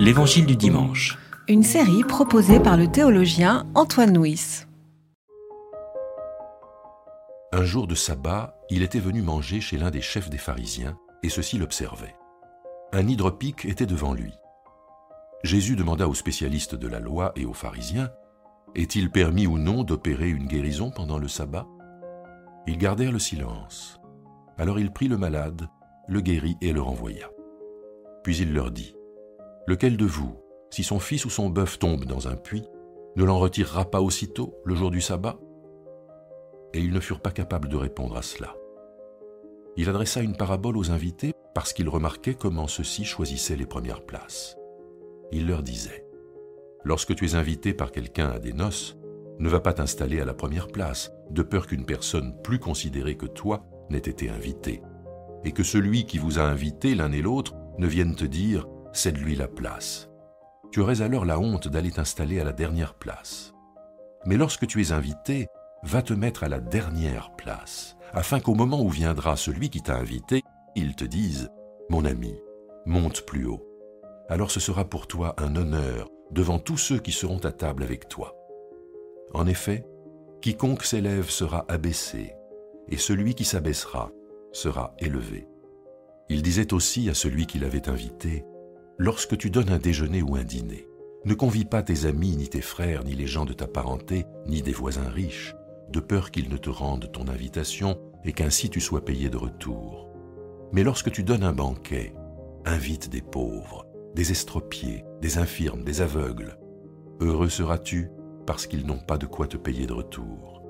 L'Évangile du dimanche. Une série proposée par le théologien Antoine Nuis. Un jour de sabbat, il était venu manger chez l'un des chefs des pharisiens, et ceux-ci l'observaient. Un hydropique était devant lui. Jésus demanda aux spécialistes de la loi et aux pharisiens Est-il permis ou non d'opérer une guérison pendant le sabbat? Ils gardèrent le silence. Alors il prit le malade, le guérit et le renvoya. Puis il leur dit Lequel de vous, si son fils ou son bœuf tombe dans un puits, ne l'en retirera pas aussitôt, le jour du sabbat? Et ils ne furent pas capables de répondre à cela. Il adressa une parabole aux invités parce qu'il remarquait comment ceux-ci choisissaient les premières places. Il leur disait Lorsque tu es invité par quelqu'un à des noces, ne va pas t'installer à la première place, de peur qu'une personne plus considérée que toi n'ait été invitée, et que celui qui vous a invité l'un et l'autre ne vienne te dire cède-lui la place. Tu aurais alors la honte d'aller t'installer à la dernière place. Mais lorsque tu es invité, va te mettre à la dernière place, afin qu'au moment où viendra celui qui t'a invité, il te dise Mon ami, monte plus haut. Alors ce sera pour toi un honneur devant tous ceux qui seront à table avec toi. En effet, quiconque s'élève sera abaissé, et celui qui s'abaissera sera élevé. Il disait aussi à celui qui l'avait invité, Lorsque tu donnes un déjeuner ou un dîner, ne convie pas tes amis, ni tes frères, ni les gens de ta parenté, ni des voisins riches, de peur qu'ils ne te rendent ton invitation et qu'ainsi tu sois payé de retour. Mais lorsque tu donnes un banquet, invite des pauvres, des estropiés, des infirmes, des aveugles. Heureux seras-tu parce qu'ils n'ont pas de quoi te payer de retour.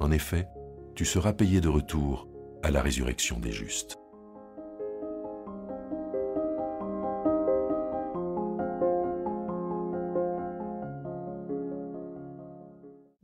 En effet, tu seras payé de retour à la résurrection des justes.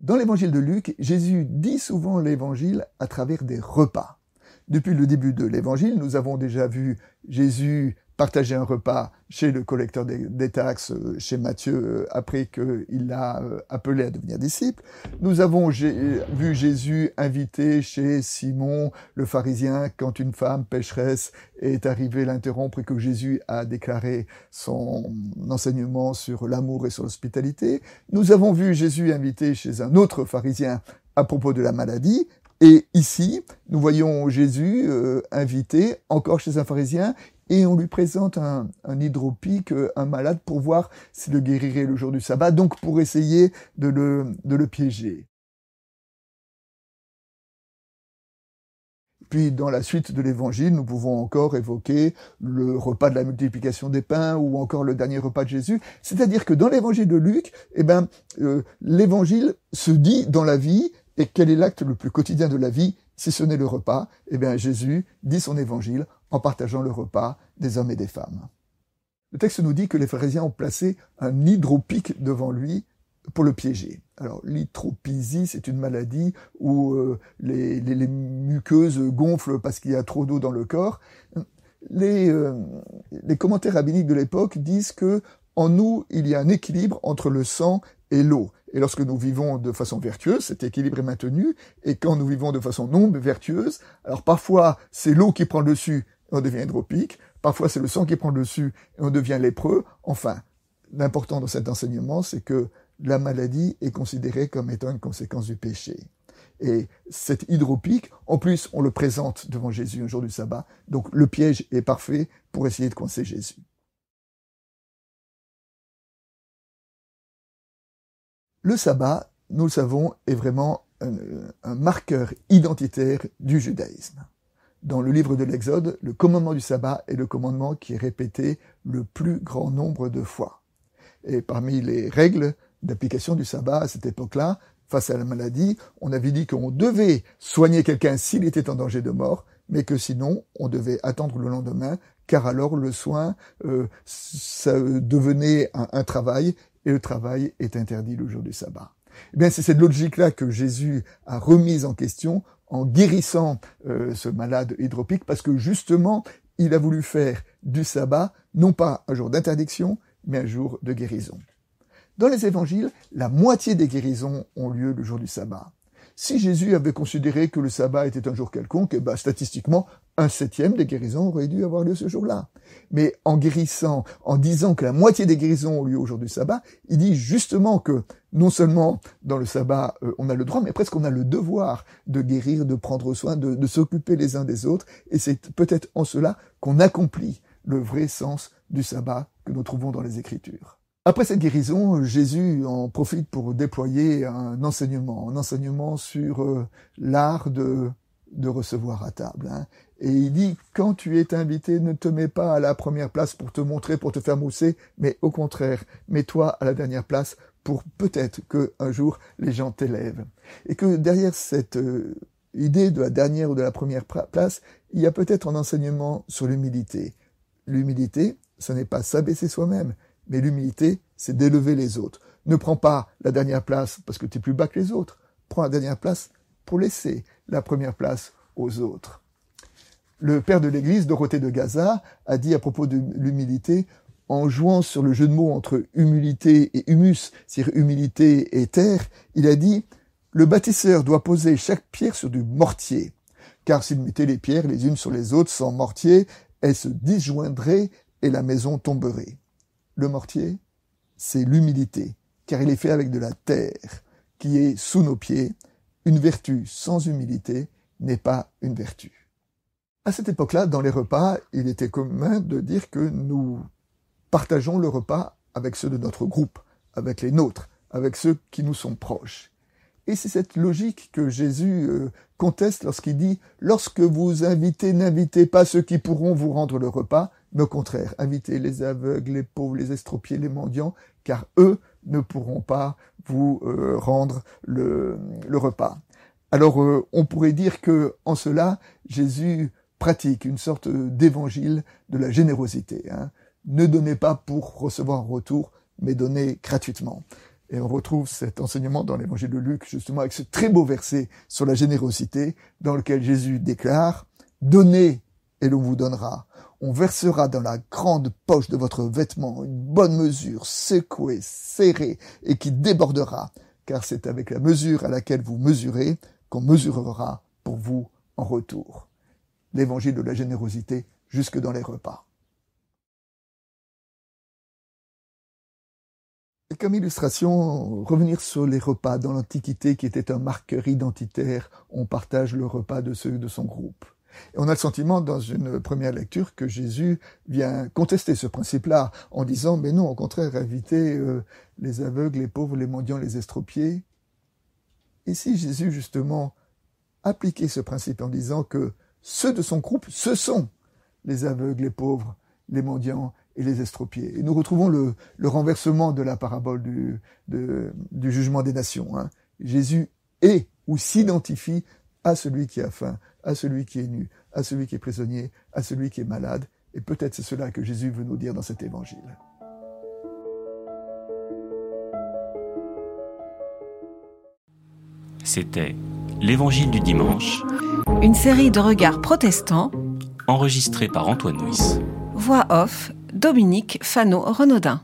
Dans l'évangile de Luc, Jésus dit souvent l'évangile à travers des repas. Depuis le début de l'évangile, nous avons déjà vu Jésus partager un repas chez le collecteur des, taxes, euh, chez Matthieu, euh, après qu'il l'a euh, appelé à devenir disciple. Nous avons vu Jésus inviter chez Simon, le pharisien, quand une femme pécheresse est arrivée l'interrompre et que Jésus a déclaré son enseignement sur l'amour et sur l'hospitalité. Nous avons vu Jésus inviter chez un autre pharisien à propos de la maladie, et ici, nous voyons Jésus invité encore chez un pharisien et on lui présente un, hydropique, un malade, pour voir s'il le guérirait le jour du sabbat, donc pour essayer de le, de le piéger. Puis dans la suite de l'évangile, nous pouvons encore évoquer le repas de la multiplication des pains ou encore le dernier repas de Jésus. C'est-à-dire que dans l'évangile de Luc, eh ben, euh, l'évangile se dit dans la vie, et quel est l'acte le plus quotidien de la vie si ce n'est le repas Eh bien Jésus dit son évangile en partageant le repas des hommes et des femmes. Le texte nous dit que les pharisiens ont placé un hydropique devant lui pour le piéger. Alors l'hydropisie, c'est une maladie où euh, les, muqueuses gonflent parce qu'il y a trop d'eau dans le corps. Les, euh, les commentaires rabbiniques de l'époque disent que en nous, il y a un équilibre entre le sang et l'eau. Et lorsque nous vivons de façon vertueuse, cet équilibre est maintenu. Et quand nous vivons de façon non vertueuse, alors parfois c'est l'eau qui prend le dessus on devient hydropique, parfois c'est le sang qui prend le dessus et on devient lépreux. Enfin, l'important dans cet enseignement, c'est que la maladie est considérée comme étant une conséquence du péché. Et cet hydropique, en plus, on le présente devant Jésus un jour du sabbat, donc le piège est parfait pour essayer de coincer Jésus. Le sabbat, nous le savons, est vraiment un, marqueur identitaire du judaïsme dans le livre de l'Exode, le commandement du sabbat est le commandement qui est répété le plus grand nombre de fois. Et parmi les règles d'application du sabbat à cette époque-là, face à la maladie, on avait dit qu'on devait soigner quelqu'un s'il était en danger de mort, mais que sinon on devait attendre le lendemain, car alors le soin, euh, ça devenait un, un travail, et le travail est interdit le jour du sabbat. Eh bien, c'est cette logique-là que Jésus a remise en question en guérissant euh, ce malade hydropique, parce que justement, il a voulu faire du sabbat non pas un jour d'interdiction, mais un jour de guérison. Dans les évangiles, la moitié des guérisons ont lieu le jour du sabbat. Si Jésus avait considéré que le sabbat était un jour quelconque, eh ben, statistiquement, un septième des guérisons aurait dû avoir lieu ce jour-là. Mais en guérissant, en disant que la moitié des guérisons ont lieu au jour du sabbat, il dit justement que non seulement dans le sabbat euh, on a le droit, mais presque on a le devoir de guérir, de prendre soin, de, s'occuper les uns des autres. Et c'est peut-être en cela qu'on accomplit le vrai sens du sabbat que nous trouvons dans les Écritures. Après cette guérison, Jésus en profite pour déployer un enseignement, un enseignement sur euh, l'art de, de recevoir à table. Hein. Et il dit, quand tu es invité, ne te mets pas à la première place pour te montrer, pour te faire mousser, mais au contraire, mets-toi à la dernière place pour peut-être que un jour les gens t'élèvent. Et que derrière cette euh, idée de la dernière ou de la première place, il y a peut-être un enseignement sur l'humilité. L'humilité, ce n'est pas s'abaisser soi-même, mais l'humilité, c'est d'élever les autres. Ne prends pas la dernière place parce que tu es plus bas que les autres. Prends la dernière place pour laisser la première place aux autres. Le père de l'Église, Dorothée de Gaza, a dit à propos de l'humilité, en jouant sur le jeu de mots entre humilité et humus, c'est-à-dire humilité et terre, il a dit Le bâtisseur doit poser chaque pierre sur du mortier, car s'il mettait les pierres les unes sur les autres sans mortier, elles se disjoindraient et la maison tomberait. Le mortier, c'est l'humilité, car il est fait avec de la terre qui est sous nos pieds. Une vertu sans humilité n'est pas une vertu. À cette époque-là, dans les repas, il était commun de dire que nous partageons le repas avec ceux de notre groupe, avec les nôtres, avec ceux qui nous sont proches. Et c'est cette logique que Jésus euh, conteste lorsqu'il dit Lorsque vous invitez, n'invitez pas ceux qui pourront vous rendre le repas, mais au contraire, invitez les aveugles, les pauvres, les estropiés, les mendiants, car eux ne pourront pas vous euh, rendre le, repas. Alors euh, on pourrait dire que en cela, Jésus pratique une sorte d'évangile de la générosité. Hein. Ne donnez pas pour recevoir un retour, mais donnez gratuitement. Et on retrouve cet enseignement dans l'évangile de Luc, justement avec ce très beau verset sur la générosité, dans lequel Jésus déclare, Donnez et l'on vous donnera. On versera dans la grande poche de votre vêtement une bonne mesure, secouée, serrée, et qui débordera, car c'est avec la mesure à laquelle vous mesurez qu'on mesurera pour vous en retour. L'évangile de la générosité jusque dans les repas. comme illustration, revenir sur les repas dans l'Antiquité qui était un marqueur identitaire, on partage le repas de ceux de son groupe. On a le sentiment dans une première lecture que Jésus vient contester ce principe-là en disant mais non, au contraire, inviter euh, les aveugles, les pauvres, les mendiants, les estropiés. Et si Jésus justement appliquait ce principe en disant que ceux de son groupe, ce sont les aveugles, les pauvres, les mendiants et les estropiés. Et nous retrouvons le, renversement de la parabole du, du jugement des nations. Hein. Jésus est ou s'identifie à celui qui a faim, à celui qui est nu, à celui qui est prisonnier, à celui qui est malade. Et peut-être c'est cela que Jésus veut nous dire dans cet évangile. C'était l'Évangile du dimanche. Une série de regards protestants. Enregistré par Antoine Nuis. Voix off, Dominique Fano-Renaudin.